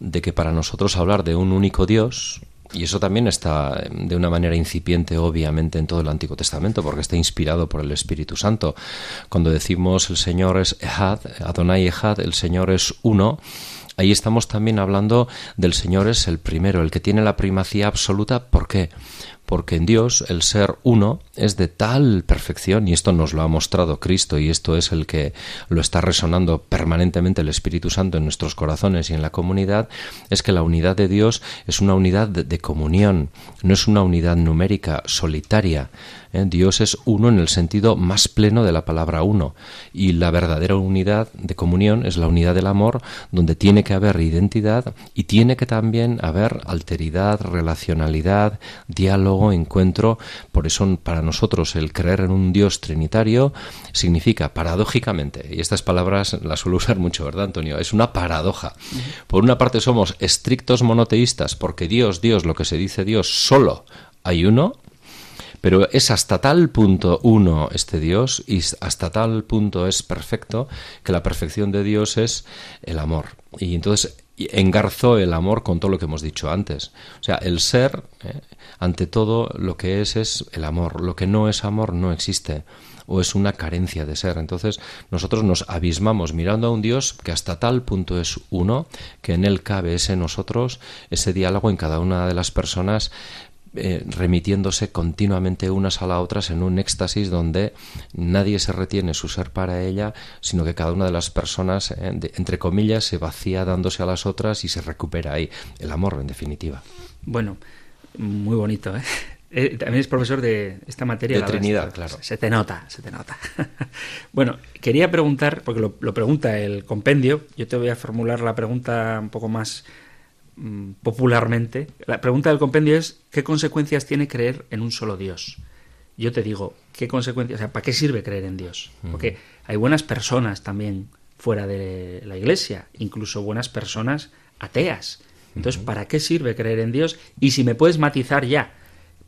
de que para nosotros hablar de un único Dios, y eso también está de una manera incipiente, obviamente, en todo el Antiguo Testamento, porque está inspirado por el Espíritu Santo. Cuando decimos el Señor es Ehad, Adonai Ehad, el Señor es uno, ahí estamos también hablando del Señor es el primero, el que tiene la primacía absoluta. ¿Por qué? Porque en Dios el ser uno es de tal perfección, y esto nos lo ha mostrado Cristo, y esto es el que lo está resonando permanentemente el Espíritu Santo en nuestros corazones y en la comunidad, es que la unidad de Dios es una unidad de, comunión, no es una unidad numérica solitaria, ¿eh? Dios es uno en el sentido más pleno de la palabra uno. Y la verdadera unidad de comunión es la unidad del amor, donde tiene que haber identidad y tiene que también haber alteridad, relacionalidad, diálogo, encuentro. Por eso para nosotros el creer en un Dios trinitario significa paradójicamente, y estas palabras las suelo usar mucho, ¿verdad, Antonio? Es una paradoja. Por una parte somos estrictos monoteístas porque Dios, Dios, lo que se dice Dios, solo hay uno, Pero es hasta tal punto uno este Dios y hasta tal punto es perfecto que la perfección de Dios es el amor. Y entonces engarzó el amor con todo lo que hemos dicho antes. O sea, el ser, eh, ante todo, lo que es es el amor. Lo que no es amor no existe o es una carencia de ser. Entonces nosotros nos abismamos mirando a un Dios que hasta tal punto es uno, que en él cabe ese nosotros, ese diálogo en cada una de las personas eh, remitiéndose continuamente unas a las otras en un éxtasis donde nadie se retiene su ser para ella, sino que cada una de las personas, eh, entre comillas, se vacía dándose a las otras y se recupera ahí. El amor, en definitiva. Bueno, muy bonito, ¿eh? Eh, también es profesor de esta materia. De Trinidad, claro. Se te nota, se te nota. bueno, quería preguntar, porque lo, pregunta el compendio, yo te voy a formular la pregunta un poco más popularmente. La pregunta del compendio es, ¿qué consecuencias tiene creer en un solo Dios? Yo te digo, ¿qué consecuencias? O sea, ¿para qué sirve creer en Dios? Porque hay buenas personas también fuera de la iglesia, incluso buenas personas ateas. Entonces, ¿para qué sirve creer en Dios? Y si me puedes matizar ya,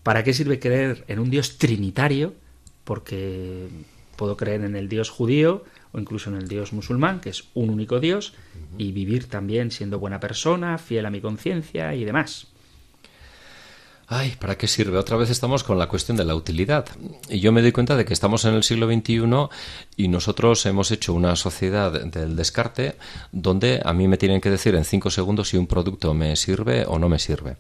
¿Para qué sirve creer en un Dios trinitario? Porque puedo creer en el Dios judío o incluso en el Dios musulmán, que es un único Dios, y vivir también siendo buena persona, fiel a mi conciencia y demás. Ay, ¿para qué sirve? Otra vez estamos con la cuestión de la utilidad. Y yo me doy cuenta de que estamos en el siglo XXI y nosotros hemos hecho una sociedad del descarte donde a mí me tienen que decir en cinco segundos si un producto me sirve o no me sirve.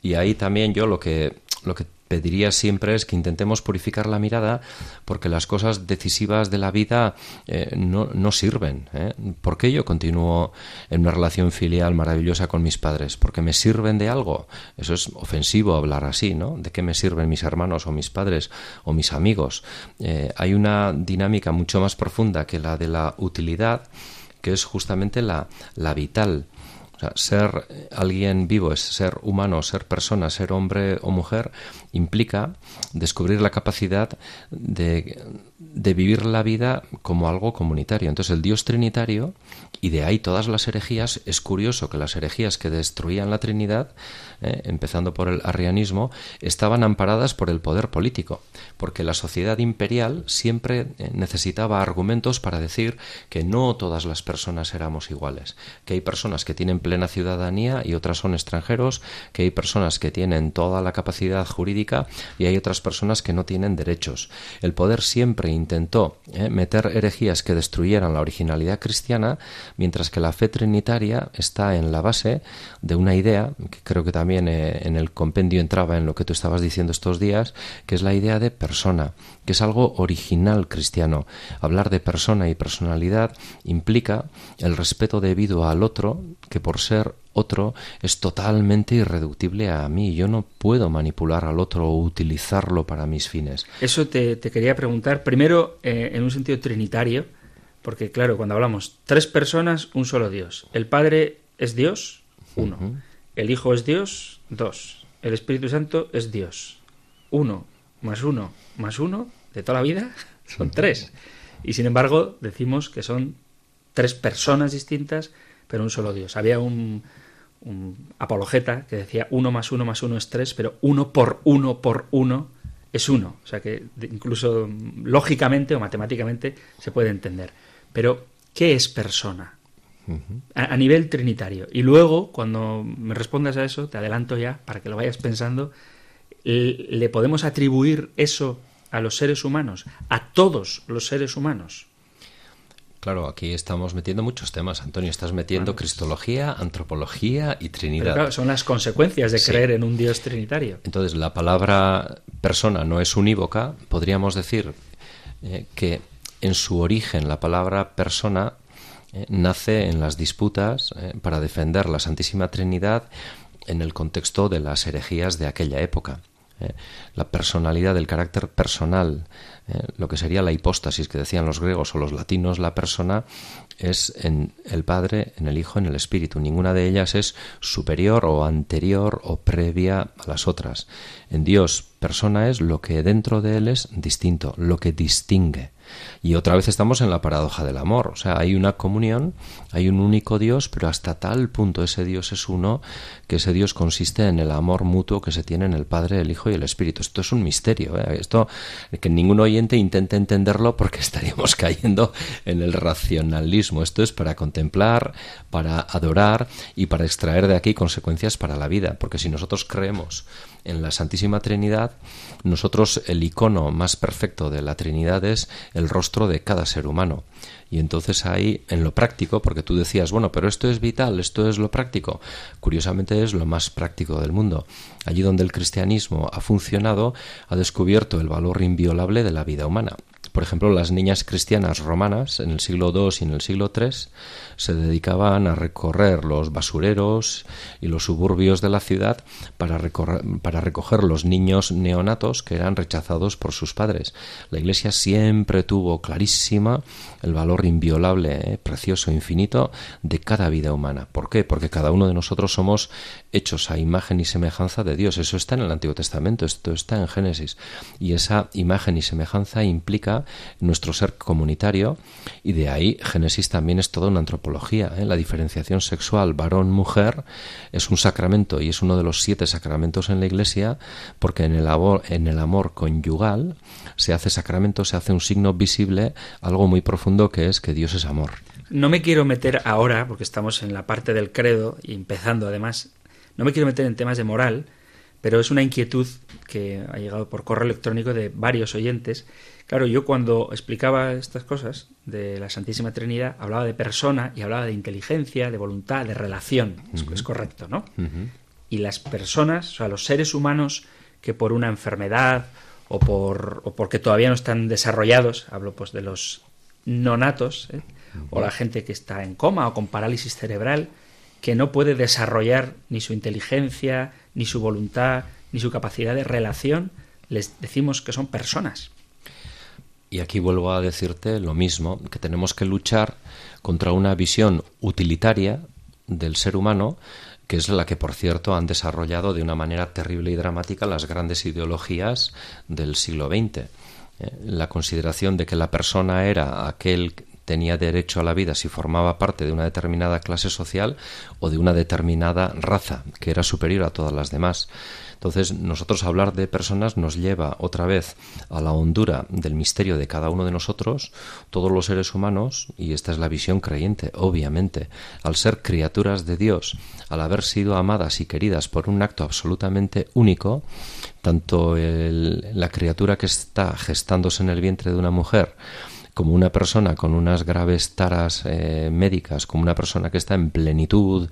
Y ahí también yo lo que lo que pediría siempre es que intentemos purificar la mirada porque las cosas decisivas de la vida eh, no, no, sirven. ¿eh? ¿Por qué yo continúo en una relación filial maravillosa con mis padres? ¿Porque me sirven de algo? Eso es ofensivo hablar así, ¿no? ¿De qué me sirven mis hermanos o mis padres o mis amigos? Eh, hay una dinámica mucho más profunda que la de la utilidad que es justamente la, la vital ser alguien vivo es ser humano, ser persona, ser hombre o mujer, implica descubrir la capacidad de, de vivir la vida como algo comunitario. Entonces el Dios trinitario, y de ahí todas las herejías, es curioso que las herejías que destruían la Trinidad, eh, empezando por el arrianismo, estaban amparadas por el poder político, porque la sociedad imperial siempre eh, necesitaba argumentos para decir que no todas las personas éramos iguales, que hay personas que tienen plena ciudadanía y otras son extranjeros, que hay personas que tienen toda la capacidad jurídica y hay otras personas que no tienen derechos. El poder siempre intentó eh, meter herejías que destruyeran la originalidad cristiana, mientras que la fe trinitaria está en la base de una idea, que creo que también eh, en el compendio entraba en lo que tú estabas diciendo estos días, que es la idea de persona, que es algo original cristiano. Hablar de persona y personalidad implica el respeto debido al otro, que por ser otro es totalmente irreductible a mí. Yo no puedo manipular al otro o utilizarlo para mis fines. Eso te, quería preguntar, primero eh, en un sentido trinitario, porque claro, cuando hablamos tres personas, un solo Dios. El Padre es Dios, uno. El Hijo es Dios, dos. El Espíritu Santo es Dios. Uno más uno más uno de toda la vida son tres. Y sin embargo decimos que son tres personas distintas, pero un solo Dios. Había un, un apologeta que decía uno más uno más uno es tres, pero uno por uno por uno es uno. O sea que incluso lógicamente o matemáticamente se puede entender. Pero, ¿qué es persona? a, nivel trinitario. Y luego, cuando me respondas a eso, te adelanto ya, para que lo vayas pensando, ¿le podemos atribuir eso a los seres humanos? ¿A todos los seres humanos? Claro, aquí estamos metiendo muchos temas, Antonio. Estás metiendo cristología, antropología y Trinidad. claro, son las consecuencias de creer en un Dios trinitario. Entonces, la palabra persona no es unívoca. Podríamos decir eh, que en su origen la palabra persona eh, nace en las disputas eh, para defender la Santísima Trinidad en el contexto de las herejías de aquella época. la personalidad, el carácter personal eh, lo que sería la hipóstasis que decían los griegos o los latinos, la persona es en el Padre, en el Hijo, en el Espíritu. Ninguna de ellas es superior o anterior o previa a las otras. En Dios, persona es lo que dentro de Él es distinto, lo que distingue. Y otra vez estamos en la paradoja del amor. O sea, hay una comunión, hay un único Dios, pero hasta tal punto ese Dios es uno que ese Dios consiste en el amor mutuo que se tiene en el Padre, el Hijo y el Espíritu. Esto es un misterio. ¿eh? Esto que ningún oyente intente entenderlo porque estaríamos cayendo en el racionalismo. Esto es para contemplar, para adorar y para extraer de aquí consecuencias para la vida. Porque si nosotros creemos en la Santísima Trinidad, nosotros el icono más perfecto de la Trinidad es el rostro de cada ser humano. Y entonces ahí, en lo práctico, porque tú decías, bueno, pero esto es vital, esto es lo práctico, curiosamente es lo más práctico del mundo. Allí donde el cristianismo ha funcionado, ha descubierto el valor inviolable de la vida humana. Por ejemplo, las niñas cristianas romanas en el siglo II y en el siglo III se dedicaban a recorrer los basureros y los suburbios de la ciudad para, para recoger los niños neonatos que eran rechazados por sus padres. La Iglesia siempre tuvo clarísima el valor inviolable, eh, precioso, infinito de cada vida humana. ¿Por qué? Porque cada uno de nosotros somos hechos a imagen y semejanza de Dios. Eso está en el Antiguo Testamento, esto está en Génesis. Y esa imagen y semejanza implica nuestro ser comunitario y de ahí Génesis también es toda una antropología. ¿Eh? La diferenciación sexual varón-mujer es un sacramento y es uno de los siete sacramentos en la Iglesia porque en el, amor, en el amor conyugal se hace sacramento, se hace un signo visible, algo muy profundo que es que Dios es amor. No me quiero meter ahora, porque estamos en la parte del credo y empezando además, no me quiero meter en temas de moral, pero es una inquietud que ha llegado por correo electrónico de varios oyentes. Claro, yo cuando explicaba estas cosas de la Santísima Trinidad, hablaba de persona y hablaba de inteligencia, de voluntad, de relación. es, correcto, ¿no? Y las personas, o sea, los seres humanos que por una enfermedad o, por, o porque todavía no están desarrollados, hablo pues de los nonatos, ¿eh? o la gente que está en coma o con parálisis cerebral, que no puede desarrollar ni su inteligencia, ni su voluntad, ni su capacidad de relación, les decimos que son personas. Y aquí vuelvo a decirte lo mismo, que tenemos que luchar contra una visión utilitaria del ser humano, que es la que, por cierto, han desarrollado de una manera terrible y dramática las grandes ideologías del siglo XX. Eh, la consideración de que la persona era aquel tenía derecho a la vida si formaba parte de una determinada clase social o de una determinada raza que era superior a todas las demás. Entonces, nosotros hablar de personas nos lleva otra vez a la hondura del misterio de cada uno de nosotros, todos los seres humanos, y esta es la visión creyente, obviamente, al ser criaturas de Dios, al haber sido amadas y queridas por un acto absolutamente único, tanto la criatura que está gestándose en el vientre de una mujer, como una persona con unas graves taras eh, médicas, como una persona que está en plenitud,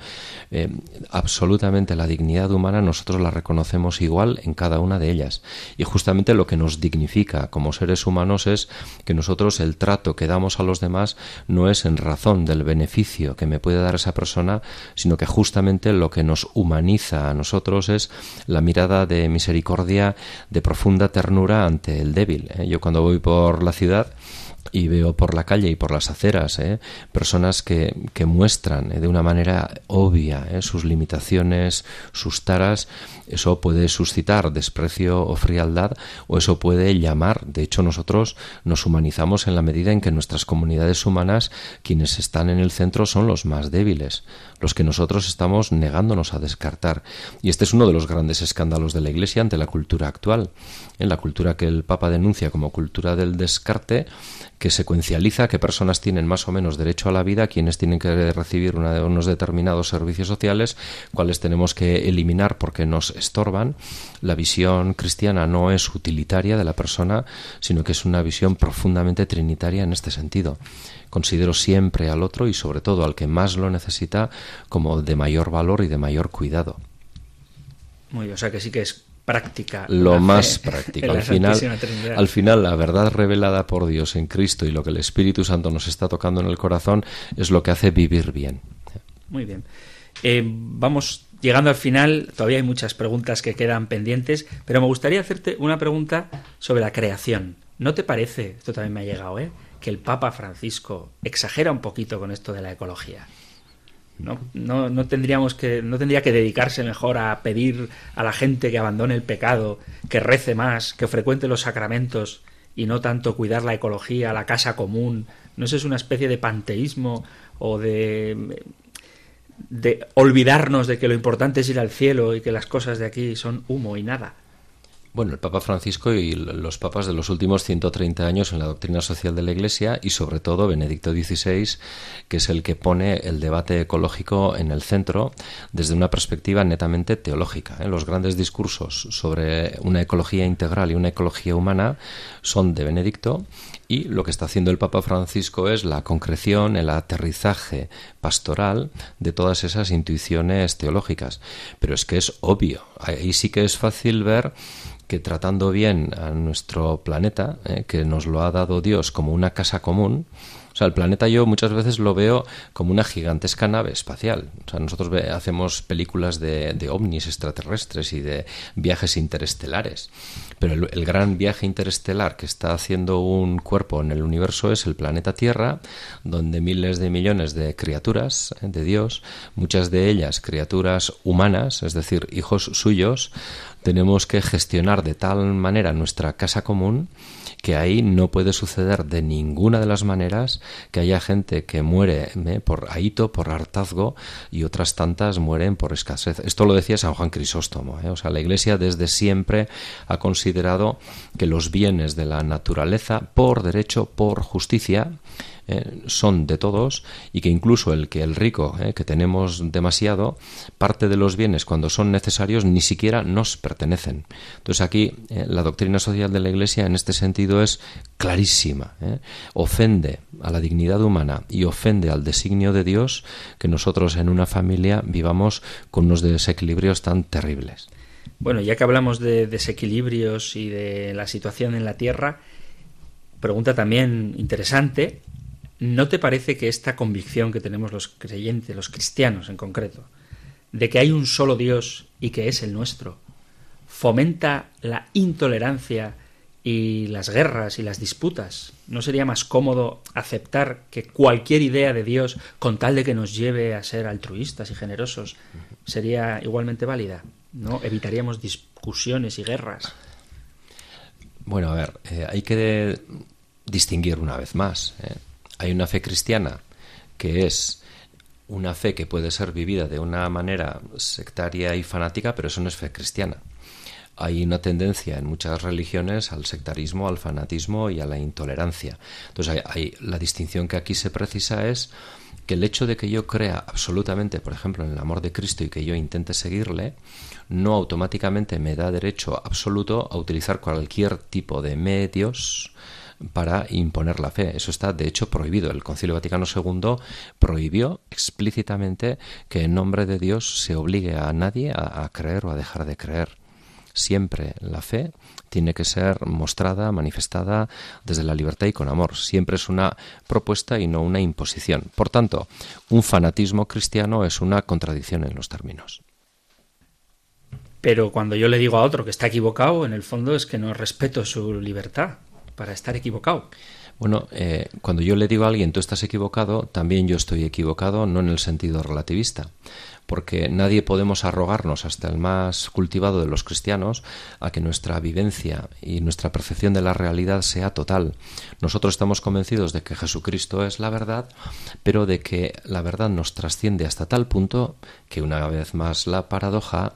eh, absolutamente la dignidad humana nosotros la reconocemos igual en cada una de ellas. Y justamente lo que nos dignifica como seres humanos es que nosotros el trato que damos a los demás no es en razón del beneficio que me puede dar esa persona, sino que justamente lo que nos humaniza a nosotros es la mirada de misericordia, de profunda ternura ante el débil. ¿eh? Yo cuando voy por la ciudad, y veo por la calle y por las aceras ¿eh? personas que, que muestran ¿eh? de una manera obvia ¿eh? sus limitaciones, sus taras, eso puede suscitar desprecio o frialdad o eso puede llamar, de hecho nosotros nos humanizamos en la medida en que nuestras comunidades humanas quienes están en el centro son los más débiles, los que nosotros estamos negándonos a descartar. Y este es uno de los grandes escándalos de la Iglesia ante la cultura actual. En la cultura que el Papa denuncia como cultura del descarte, que secuencializa que personas tienen más o menos derecho a la vida, quienes tienen que recibir unos determinados servicios sociales, cuáles tenemos que eliminar porque nos estorban. La visión cristiana no es utilitaria de la persona, sino que es una visión profundamente trinitaria en este sentido. Considero siempre al otro y sobre todo al que más lo necesita como de mayor valor y de mayor cuidado. Muy o sea que sí que es práctica. Lo más práctico. Al final, al final, la verdad revelada por Dios en Cristo y lo que el Espíritu Santo nos está tocando en el corazón es lo que hace vivir bien. Muy bien. Eh, vamos llegando al final, todavía hay muchas preguntas que quedan pendientes, pero me gustaría hacerte una pregunta sobre la creación. ¿No te parece, esto también me ha llegado, ¿eh? que el Papa Francisco exagera un poquito con esto de la ecología? ¿No, no, tendríamos que, no tendría que dedicarse mejor a pedir a la gente que abandone el pecado, que rece más, que frecuente los sacramentos y no tanto cuidar la ecología, la casa común? ¿No es una especie de panteísmo o de de olvidarnos de que lo importante es ir al cielo y que las cosas de aquí son humo y nada. Bueno, el Papa Francisco y los papas de los últimos 130 años en la doctrina social de la Iglesia y sobre todo Benedicto XVI, que es el que pone el debate ecológico en el centro desde una perspectiva netamente teológica. ¿eh? Los grandes discursos sobre una ecología integral y una ecología humana son de Benedicto y lo que está haciendo el Papa Francisco es la concreción, el aterrizaje pastoral de todas esas intuiciones teológicas. Pero es que es obvio, ahí sí que es fácil ver que tratando bien a nuestro planeta, eh, que nos lo ha dado Dios como una casa común, sea, el planeta yo muchas veces lo veo como una gigantesca nave espacial. O sea, nosotros hacemos películas de, ovnis extraterrestres y de viajes interestelares. Pero el, gran viaje interestelar que está haciendo un cuerpo en el universo es el planeta Tierra, donde miles de millones de criaturas eh, de Dios, muchas de ellas criaturas humanas, es decir, hijos suyos, tenemos que gestionar de tal manera nuestra casa común que ahí no puede suceder de ninguna de las maneras que haya gente que muere ¿eh? por ahito, por hartazgo y otras tantas mueren por escasez. Esto lo decía San Juan Crisóstomo. ¿eh? O sea, la Iglesia desde siempre ha considerado que los bienes de la naturaleza, por derecho, por justicia, eh, son de todos y que incluso el que el rico, eh, que tenemos demasiado, parte de los bienes cuando son necesarios ni siquiera nos pertenecen. Entonces aquí eh, la doctrina social de la Iglesia en este sentido es clarísima. Ofende a la dignidad humana y ofende al designio de Dios que nosotros en una familia vivamos con unos desequilibrios tan terribles. Bueno, ya que hablamos de desequilibrios y de la situación en la Tierra, pregunta también interesante, ¿No te parece que esta convicción que tenemos los creyentes, los cristianos en concreto, de que hay un solo Dios y que es el nuestro, fomenta la intolerancia y las guerras y las disputas? ¿No sería más cómodo aceptar que cualquier idea de Dios, con tal de que nos lleve a ser altruistas y generosos, sería igualmente válida? ¿No? Evitaríamos discusiones y guerras. Bueno, a ver, eh, hay que distinguir una vez más. ¿eh? Hay una fe cristiana que es una fe que puede ser vivida de una manera sectaria y fanática, pero eso no es fe cristiana. Hay una tendencia en muchas religiones al sectarismo, al fanatismo y a la intolerancia. Entonces, hay, la distinción que aquí se precisa es que el hecho de que yo crea absolutamente, por ejemplo, en el amor de Cristo y que yo intente seguirle, no automáticamente me da derecho absoluto a utilizar cualquier tipo de medios para imponer la fe. Eso está, de hecho, prohibido. El Concilio Vaticano II prohibió explícitamente que en nombre de Dios se obligue a nadie a, creer o a dejar de creer. Siempre la fe tiene que ser mostrada, manifestada desde la libertad y con amor. Siempre es una propuesta y no una imposición. Por tanto, un fanatismo cristiano es una contradicción en los términos. Pero cuando yo le digo a otro que está equivocado, en el fondo es que no respeto su libertad para estar equivocado. Bueno, eh, cuando yo le digo a alguien tú estás equivocado, también yo estoy equivocado, no en el sentido relativista, porque nadie podemos arrogarnos, hasta el más cultivado de los cristianos, a que nuestra vivencia y nuestra percepción de la realidad sea total. Nosotros estamos convencidos de que Jesucristo es la verdad, pero de que la verdad nos trasciende hasta tal punto que una vez más la paradoja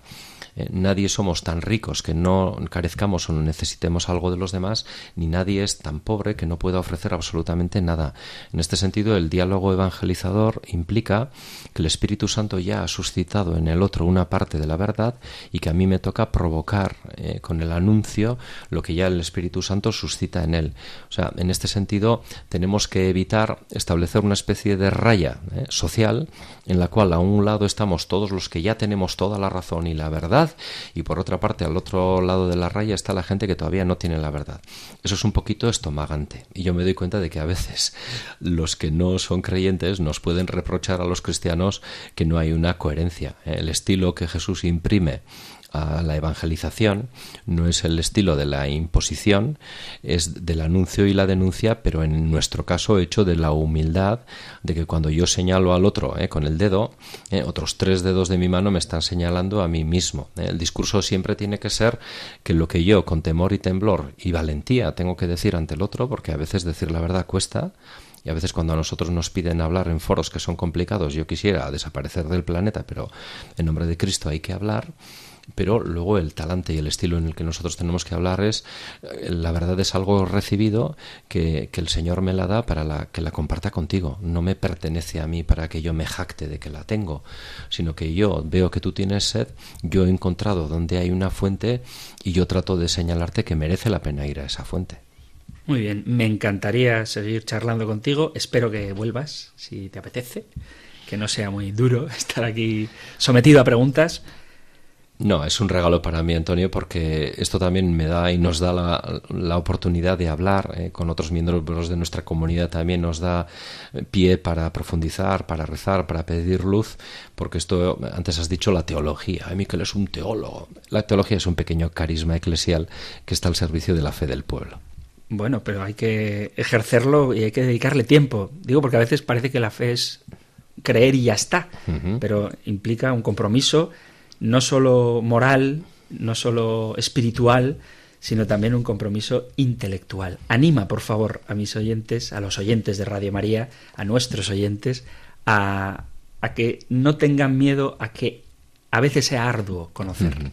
eh, nadie somos tan ricos que no carezcamos o no necesitemos algo de los demás, ni nadie es tan pobre que no pueda ofrecer absolutamente nada. En este sentido, el diálogo evangelizador implica que el Espíritu Santo ya ha suscitado en el otro una parte de la verdad y que a mí me toca provocar eh, con el anuncio lo que ya el Espíritu Santo suscita en él. O sea, en este sentido, tenemos que evitar establecer una especie de raya eh, social en la cual a un lado estamos todos los que ya tenemos toda la razón y la verdad, y por otra parte al otro lado de la raya está la gente que todavía no tiene la verdad. Eso es un poquito estomagante y yo me doy cuenta de que a veces los que no son creyentes nos pueden reprochar a los cristianos que no hay una coherencia. El estilo que Jesús imprime a la evangelización, no es el estilo de la imposición, es del anuncio y la denuncia, pero en nuestro caso hecho de la humildad, de que cuando yo señalo al otro eh, con el dedo, eh, otros tres dedos de mi mano me están señalando a mí mismo. Eh. El discurso siempre tiene que ser que lo que yo con temor y temblor y valentía tengo que decir ante el otro, porque a veces decir la verdad cuesta, y a veces cuando a nosotros nos piden hablar en foros que son complicados, yo quisiera desaparecer del planeta, pero en nombre de Cristo hay que hablar pero luego el talante y el estilo en el que nosotros tenemos que hablar es, eh, la verdad es algo recibido que, que, el Señor me la da para la, que la comparta contigo. No me pertenece a mí para que yo me jacte de que la tengo, sino que yo veo que tú tienes sed, yo he encontrado donde hay una fuente y yo trato de señalarte que merece la pena ir a esa fuente. Muy bien, me encantaría seguir charlando contigo. Espero que vuelvas, si te apetece, que no sea muy duro estar aquí sometido a preguntas. No, es un regalo para mí, Antonio, porque esto también me da y nos da la, la oportunidad de hablar eh, con otros miembros de nuestra comunidad. También nos da eh, pie para profundizar, para rezar, para pedir luz, porque esto, antes has dicho la teología. Que él es un teólogo. La teología es un pequeño carisma eclesial que está al servicio de la fe del pueblo. Bueno, pero hay que ejercerlo y hay que dedicarle tiempo. Digo porque a veces parece que la fe es creer y ya está, uh -huh. pero implica un compromiso no solo moral, no solo espiritual, sino también un compromiso intelectual. Anima, por favor, a mis oyentes, a los oyentes de Radio María, a nuestros oyentes, a, a que no tengan miedo a que a veces sea arduo conocer. -huh.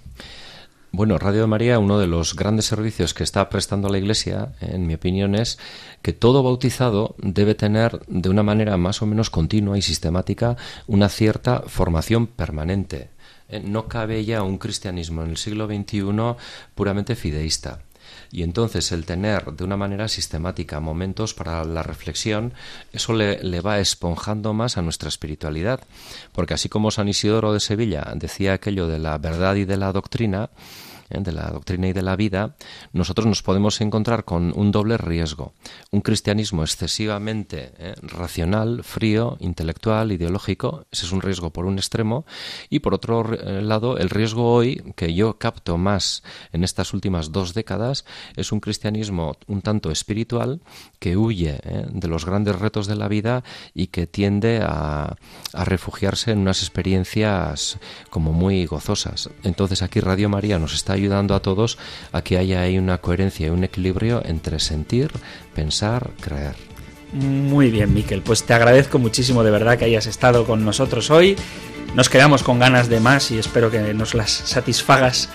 Bueno, Radio María, uno de los grandes servicios que está prestando la Iglesia, en mi opinión, es que todo bautizado debe tener de una manera más o menos continua y sistemática una cierta formación permanente. No cabe ya un cristianismo en el siglo XXI puramente fideísta. Y entonces el tener de una manera sistemática momentos para la reflexión, eso le, le, va esponjando más a nuestra espiritualidad. Porque así como San Isidoro de Sevilla decía aquello de la verdad y de la doctrina, ¿eh? de la doctrina y de la vida, nosotros nos podemos encontrar con un doble riesgo. Un cristianismo excesivamente ¿eh? racional, frío, intelectual, ideológico, ese es un riesgo por un extremo, y por otro eh, lado, el riesgo hoy, que yo capto más en estas últimas dos décadas, es un cristianismo un tanto espiritual que huye de los grandes retos de la vida y que tiende a, a refugiarse en unas experiencias como muy gozosas. Entonces aquí Radio María nos está ayudando a todos a que haya ahí una coherencia y un equilibrio entre sentir, pensar, creer. Muy bien, Miquel. Pues te agradezco muchísimo de verdad que hayas estado con nosotros hoy. Nos quedamos con ganas de más y espero que nos las satisfagas.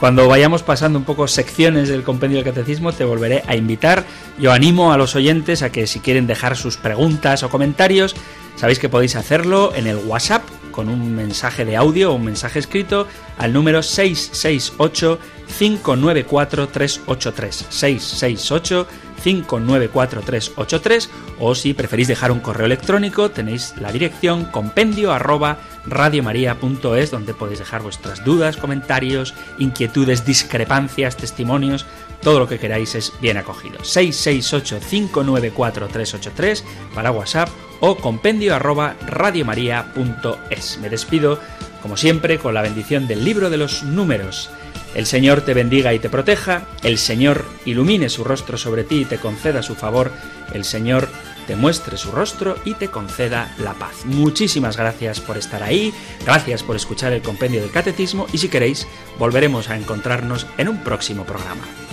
Cuando vayamos pasando un poco secciones del compendio del catecismo, te volveré a invitar. Yo animo a los oyentes a que si quieren dejar sus preguntas o comentarios, sabéis que podéis hacerlo en el WhatsApp con un mensaje de audio o un mensaje escrito al número 668 594 383 668 594 383 o si preferís dejar un correo electrónico tenéis la dirección compendio arroba radiomaria.es donde podéis dejar vuestras dudas, comentarios, inquietudes, discrepancias, testimonios, todo lo que queráis es bien acogido. 668-594-383 para WhatsApp o compendio arroba radiomaria.es. Me despido, como siempre, con la bendición del libro de los números. El Señor te bendiga y te proteja, el Señor ilumine su rostro sobre ti y te conceda su favor, el Señor te muestre su rostro y te conceda la paz. Muchísimas gracias por estar ahí, gracias por escuchar el compendio del catecismo y si queréis volveremos a encontrarnos en un próximo programa.